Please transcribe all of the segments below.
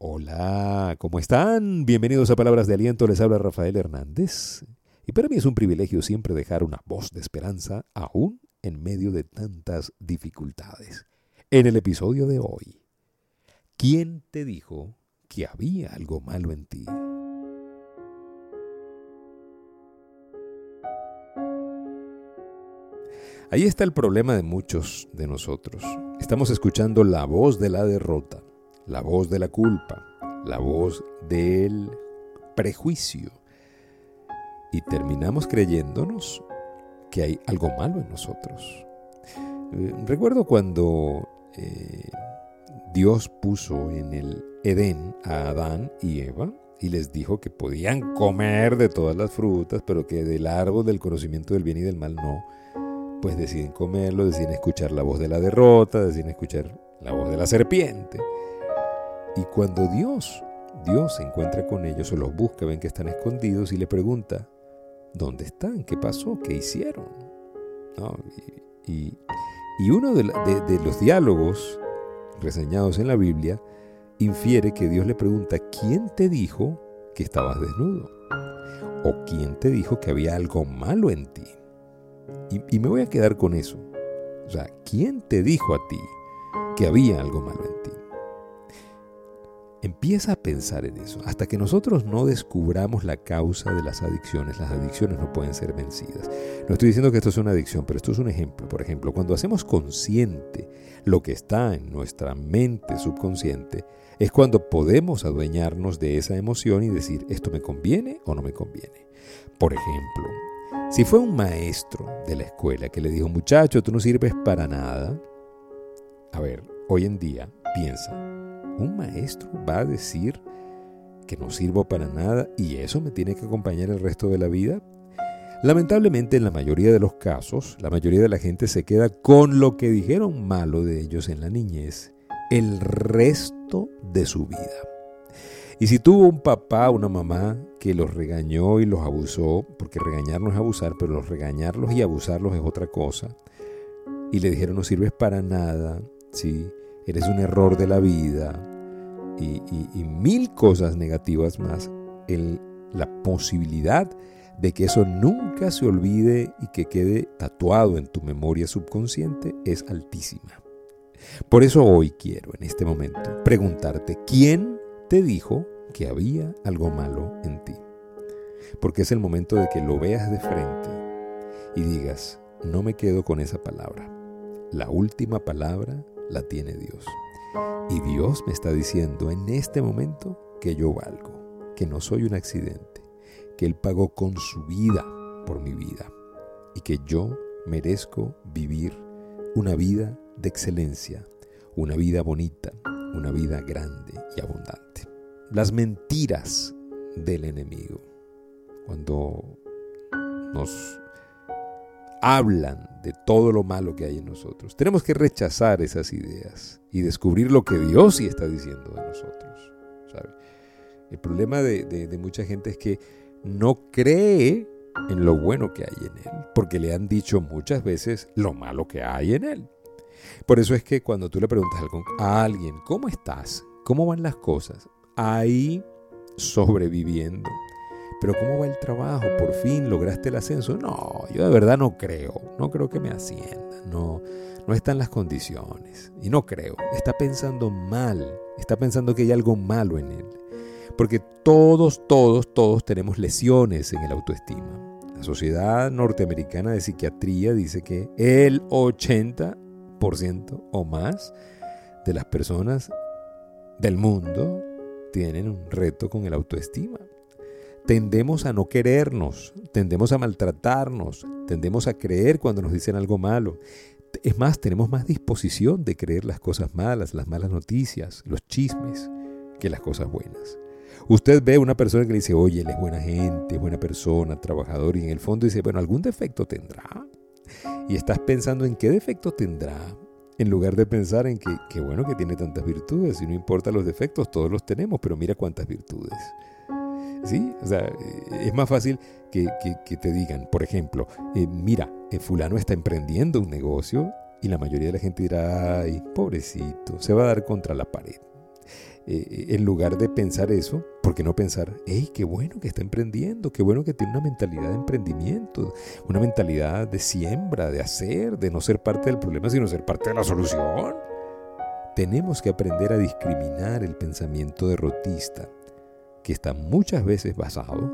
Hola, ¿cómo están? Bienvenidos a Palabras de Aliento, les habla Rafael Hernández. Y para mí es un privilegio siempre dejar una voz de esperanza, aún en medio de tantas dificultades. En el episodio de hoy, ¿quién te dijo que había algo malo en ti? Ahí está el problema de muchos de nosotros. Estamos escuchando la voz de la derrota, la voz de la culpa, la voz del prejuicio. Y terminamos creyéndonos que hay algo malo en nosotros. Eh, recuerdo cuando eh, Dios puso en el Edén a Adán y Eva y les dijo que podían comer de todas las frutas, pero que del árbol del conocimiento del bien y del mal no pues deciden comerlo, deciden escuchar la voz de la derrota, deciden escuchar la voz de la serpiente. Y cuando Dios, Dios se encuentra con ellos o los busca, ven que están escondidos y le pregunta, ¿dónde están? ¿Qué pasó? ¿Qué hicieron? Y, uno de, de los diálogos reseñados en la Biblia infiere que Dios le pregunta, ¿quién te dijo que estabas desnudo? ¿O quién te dijo que había algo malo en ti? Y, me voy a quedar con eso. O sea, ¿quién te dijo a ti que había algo malo en ti? Empieza a pensar en eso. Hasta que nosotros no descubramos la causa de las adicciones, las adicciones no pueden ser vencidas. No estoy diciendo que esto es una adicción, pero esto es un ejemplo. Por ejemplo, cuando hacemos consciente lo que está en nuestra mente subconsciente, es cuando podemos adueñarnos de esa emoción y decir, ¿esto me conviene o no me conviene? Por ejemplo, si fue un maestro de la escuela que le dijo, muchacho, tú no sirves para nada, a ver, hoy en día piensa, un maestro va a decir que no sirvo para nada y eso me tiene que acompañar el resto de la vida. Lamentablemente en la mayoría de los casos, la mayoría de la gente se queda con lo que dijeron malo de ellos en la niñez el resto de su vida. Y si tuvo un papá, una mamá que los regañó y los abusó, porque regañar no es abusar, pero los regañarlos y abusarlos es otra cosa, y le dijeron no sirves para nada, ¿sí? Eres un error de la vida, y, mil cosas negativas más, el, la posibilidad de que eso nunca se olvide y que quede tatuado en tu memoria subconsciente es altísima. Por eso hoy quiero, en este momento, preguntarte, ¿quién te dijo que había algo malo en ti. Porque es el momento de que lo veas de frente y digas, no me quedo con esa palabra. La última palabra la tiene Dios. Y Dios me está diciendo en este momento que yo valgo, que no soy un accidente, que Él pagó con su vida por mi vida y que yo merezco vivir una vida de excelencia, una vida bonita, una vida grande y abundante. Las mentiras del enemigo, cuando nos hablan de todo lo malo que hay en nosotros, tenemos que rechazar esas ideas y descubrir lo que Dios sí está diciendo de nosotros. El problema de, de mucha gente es que no cree en lo bueno que hay en Él, porque le han dicho muchas veces lo malo que hay en Él. Por eso es que cuando tú le preguntas a alguien, ¿cómo estás? ¿Cómo van las cosas? Ahí sobreviviendo. Pero ¿cómo va el trabajo? ¿Por fin lograste el ascenso? No, yo de verdad no creo. No creo que me asciendan. No, no están las condiciones. Y no creo. Está pensando mal. Está pensando que hay algo malo en él. Porque todos, todos, todos tenemos lesiones en el autoestima. La Sociedad Norteamericana de Psiquiatría dice que el 80 o más de las personas del mundo tienen un reto con el autoestima. Tendemos a no querernos, tendemos a maltratarnos, tendemos a creer cuando nos dicen algo malo. Es más, tenemos más disposición de creer las cosas malas, las malas noticias, los chismes, que las cosas buenas. Usted ve a una persona que le dice, oye, él es buena gente, buena persona, trabajador, y en el fondo dice, bueno, algún defecto tendrá y estás pensando en qué defecto tendrá, en lugar de pensar en que, qué bueno que tiene tantas virtudes, y no importa los defectos, todos los tenemos, pero mira cuántas virtudes. ¿Sí? O sea, eh, es más fácil que, te digan, por ejemplo, eh, mira, el fulano está emprendiendo un negocio y la mayoría de la gente dirá, ay, pobrecito, se va a dar contra la pared. eh, en lugar de pensar eso, ¿por qué no pensar, hey, qué bueno que está emprendiendo, qué bueno que tiene una mentalidad de emprendimiento, una mentalidad de siembra, de hacer, de no ser parte del problema, sino ser parte de la solución? Tenemos que aprender a discriminar el pensamiento derrotista, que está muchas veces basado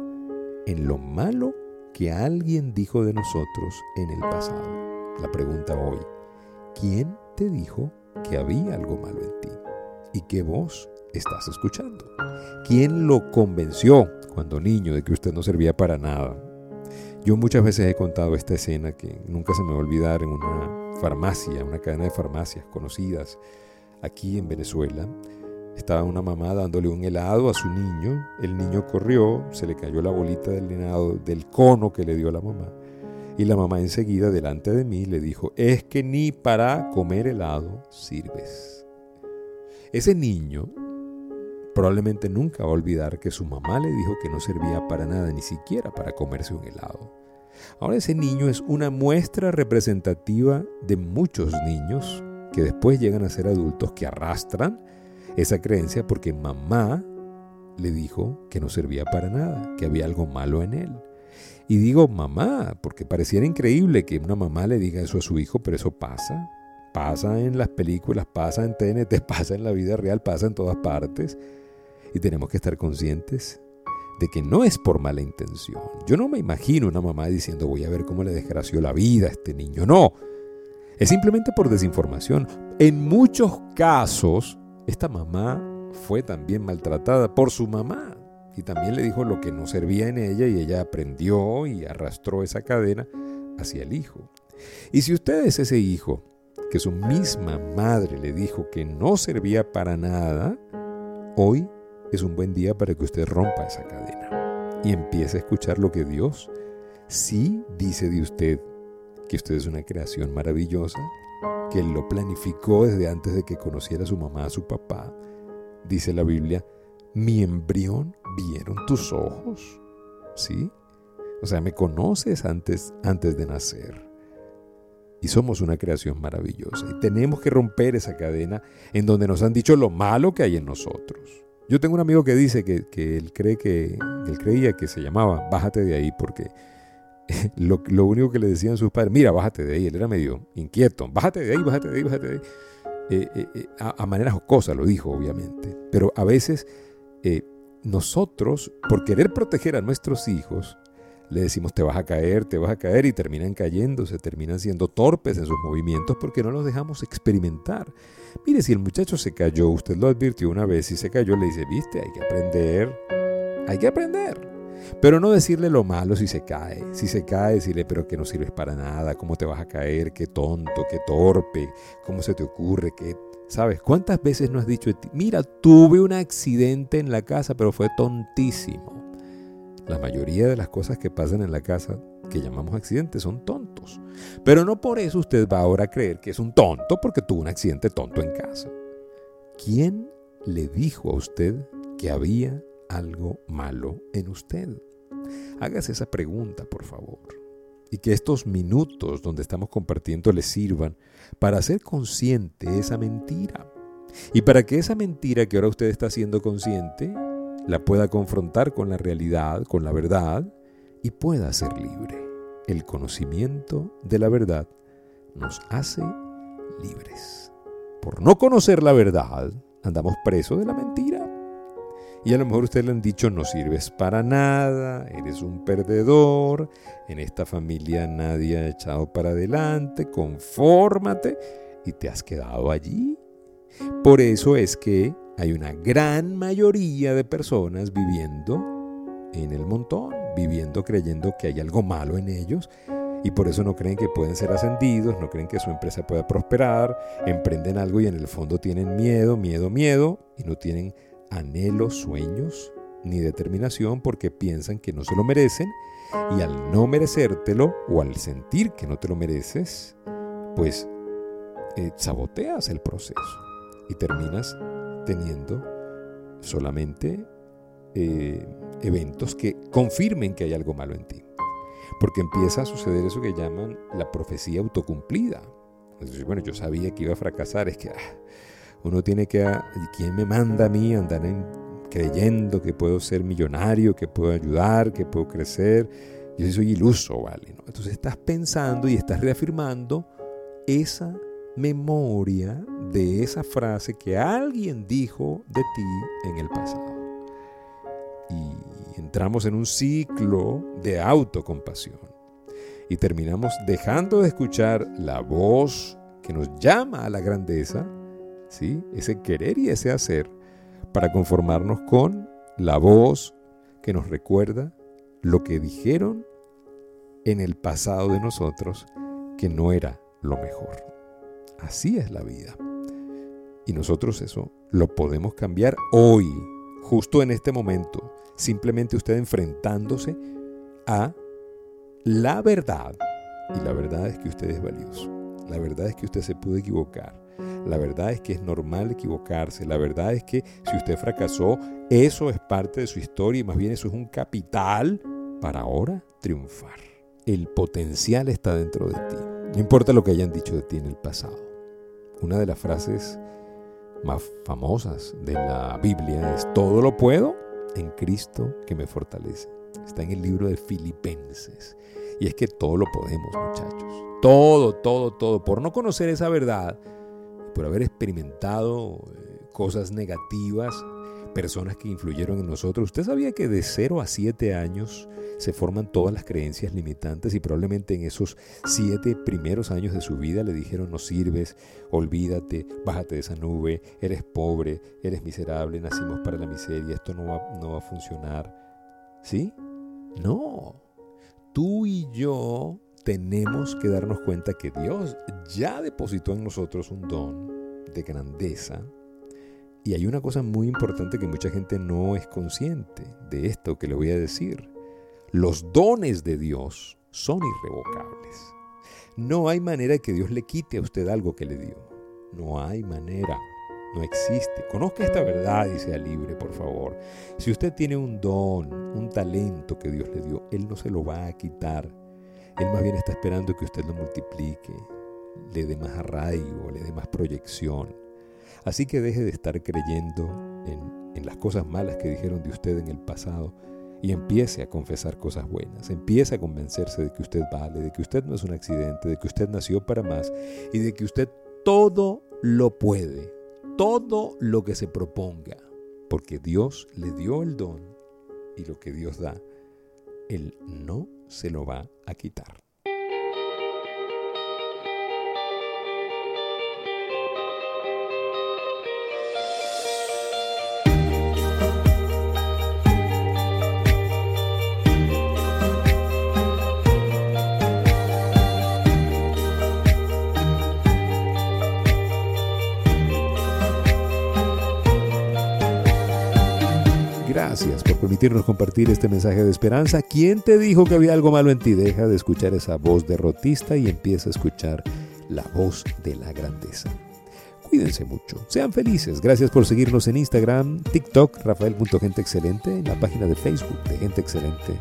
en lo malo que alguien dijo de nosotros en el pasado. La pregunta hoy, ¿quién te dijo que había algo malo en ti y que vos estás escuchando? ¿Quién lo convenció cuando niño de que usted no servía para nada? Yo muchas veces he contado esta escena que nunca se me va a olvidar en una farmacia, una cadena de farmacias conocidas aquí en Venezuela. Estaba una mamá dándole un helado a su niño. El niño corrió, se le cayó la bolita del helado, del cono que le dio la mamá. Y la mamá enseguida, delante de mí, le dijo, es que ni para comer helado sirves. Ese niño probablemente nunca va a olvidar que su mamá le dijo que no servía para nada, ni siquiera para comerse un helado. Ahora ese niño es una muestra representativa de muchos niños que después llegan a ser adultos que arrastran esa creencia porque mamá le dijo que no servía para nada, que había algo malo en él. Y digo mamá, porque pareciera increíble que una mamá le diga eso a su hijo, pero eso pasa. Pasa en las películas, pasa en TNT, pasa en la vida real, pasa en todas partes. Y tenemos que estar conscientes de que no es por mala intención. Yo no me imagino una mamá diciendo voy a ver cómo le desgració la vida a este niño. No, es simplemente por desinformación. En muchos casos, esta mamá fue también maltratada por su mamá y también le dijo lo que no servía en ella y ella aprendió y arrastró esa cadena hacia el hijo. Y si usted es ese hijo que su misma madre le dijo que no servía para nada, hoy es un buen día para que usted rompa esa cadena y empiece a escuchar lo que Dios sí dice de usted, que usted es una creación maravillosa, que lo planificó desde antes de que conociera a su mamá, a su papá. Dice la Biblia, mi embrión vieron tus ojos. ¿Sí? O sea, me conoces antes, antes de nacer. Y somos una creación maravillosa. Y tenemos que romper esa cadena en donde nos han dicho lo malo que hay en nosotros. Yo tengo un amigo que dice que, él cree que, que él creía que se llamaba Bájate de ahí porque lo, único que le decían sus padres, mira, bájate de ahí, él era medio inquieto, bájate de ahí, bájate de ahí, bájate de ahí. Eh, eh, eh, a, a, manera jocosa lo dijo, obviamente, pero a veces nosotros, por querer proteger a nuestros hijos, le decimos te vas a caer, te vas a caer y terminan cayéndose, terminan siendo torpes en sus movimientos porque no los dejamos experimentar. Mire, si el muchacho se cayó, usted lo advirtió una vez y se cayó, le dice, viste, hay que aprender, hay que aprender. Pero no decirle lo malo si se cae. Si se cae, decirle, pero que no sirves para nada, cómo te vas a caer, qué tonto, qué torpe, cómo se te ocurre, qué... ¿Sabes? ¿Cuántas veces no has dicho, mira, tuve un accidente en la casa, pero fue tontísimo? La mayoría de las cosas que pasan en la casa que llamamos accidentes son tontos. Pero no por eso usted va ahora a creer que es un tonto porque tuvo un accidente tonto en casa. ¿Quién le dijo a usted que había algo malo en usted? Hágase esa pregunta, por favor. Y que estos minutos donde estamos compartiendo le sirvan para hacer consciente esa mentira. Y para que esa mentira que ahora usted está haciendo consciente la pueda confrontar con la realidad, con la verdad, y pueda ser libre. El conocimiento de la verdad nos hace libres. Por no conocer la verdad, andamos presos de la mentira. Y a lo mejor usted le han dicho, no sirves para nada, eres un perdedor, en esta familia nadie ha echado para adelante, confórmate y te has quedado allí. Por eso es que hay una gran mayoría de personas viviendo en el montón, viviendo creyendo que hay algo malo en ellos y por eso no creen que pueden ser ascendidos, no creen que su empresa pueda prosperar, emprenden algo y en el fondo tienen miedo, miedo, miedo y no tienen anhelos, sueños ni determinación porque piensan que no se lo merecen y al no merecértelo o al sentir que no te lo mereces, pues eh, saboteas el proceso y terminas teniendo solamente eh, eventos que confirmen que hay algo malo en ti. Porque empieza a suceder eso que llaman la profecía autocumplida. bueno, yo sabía que iba a fracasar, es que... Ah, Uno tiene que, ¿quién me manda a mí andar creyendo que puedo ser millonario, que puedo ayudar, que puedo crecer? Yo soy iluso, ¿vale? Entonces estás pensando y estás reafirmando esa memoria de esa frase que alguien dijo de ti en el pasado. Y entramos en un ciclo de autocompasión. Y terminamos dejando de escuchar la voz que nos llama a la grandeza ese querer y ese hacer, para conformarnos con la voz que nos recuerda lo que dijeron en el pasado de nosotros que no era lo mejor. Así es la vida. Y nosotros eso lo podemos cambiar hoy, justo en este momento. Simplemente usted enfrentándose a la verdad. Y la verdad es que usted es valioso. La verdad es que usted se puede equivocar. La verdad es que es normal equivocarse. La verdad es que si usted fracasó, eso es parte de su historia y más bien eso es un capital para ahora triunfar. El potencial está dentro de ti. No importa lo que hayan dicho de ti en el pasado. Una de las frases más famosas de la Biblia es, todo lo puedo en Cristo que me fortalece. Está en el libro de Filipenses. Y es que todo lo podemos, muchachos. Todo, todo, todo. Por no conocer esa verdad, por haber experimentado eh, cosas negativas, personas que influyeron en nosotros. ¿Usted sabía que de 0 a 7 años se forman todas las creencias limitantes y probablemente en esos 7 primeros años de su vida le dijeron no sirves, olvídate, bájate de esa nube, eres pobre, eres miserable, nacimos para la miseria, esto no va, no va a funcionar? ¿Sí? No. Tú y yo tenemos que darnos cuenta que Dios ya depositó en nosotros un don de grandeza. Y hay una cosa muy importante que mucha gente no es consciente de esto que le voy a decir. Los dones de Dios son irrevocables. No hay manera que Dios le quite a usted algo que le dio. No hay manera. No existe. Conozca esta verdad y sea libre, por favor. Si usted tiene un don, un talento que Dios le dio, Él no se lo va a quitar él más bien está esperando que usted lo multiplique, le dé más arraigo, le dé más proyección. Así que deje de estar creyendo en, en las cosas malas que dijeron de usted en el pasado y empiece a confesar cosas buenas, empiece a convencerse de que usted vale, de que usted no es un accidente, de que usted nació para más y de que usted todo lo puede, todo lo que se proponga, porque Dios le dio el don y lo que Dios da, Él no se lo va a quitar. Gracias por permitirnos compartir este mensaje de esperanza. ¿Quién te dijo que había algo malo en ti? Deja de escuchar esa voz derrotista y empieza a escuchar la voz de la grandeza. Cuídense mucho, sean felices. Gracias por seguirnos en Instagram, TikTok, Rafael.genteexcelente, en la página de Facebook de Gente Excelente,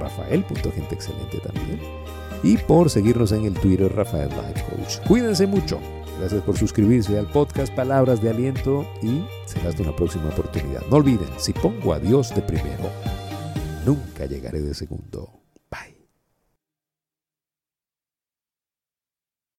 Rafael.genteexcelente también. Y por seguirnos en el Twitter, Rafael Life Coach. Cuídense mucho. Gracias por suscribirse al podcast Palabras de Aliento y será hasta una próxima oportunidad. No olviden, si pongo a Dios de primero, nunca llegaré de segundo.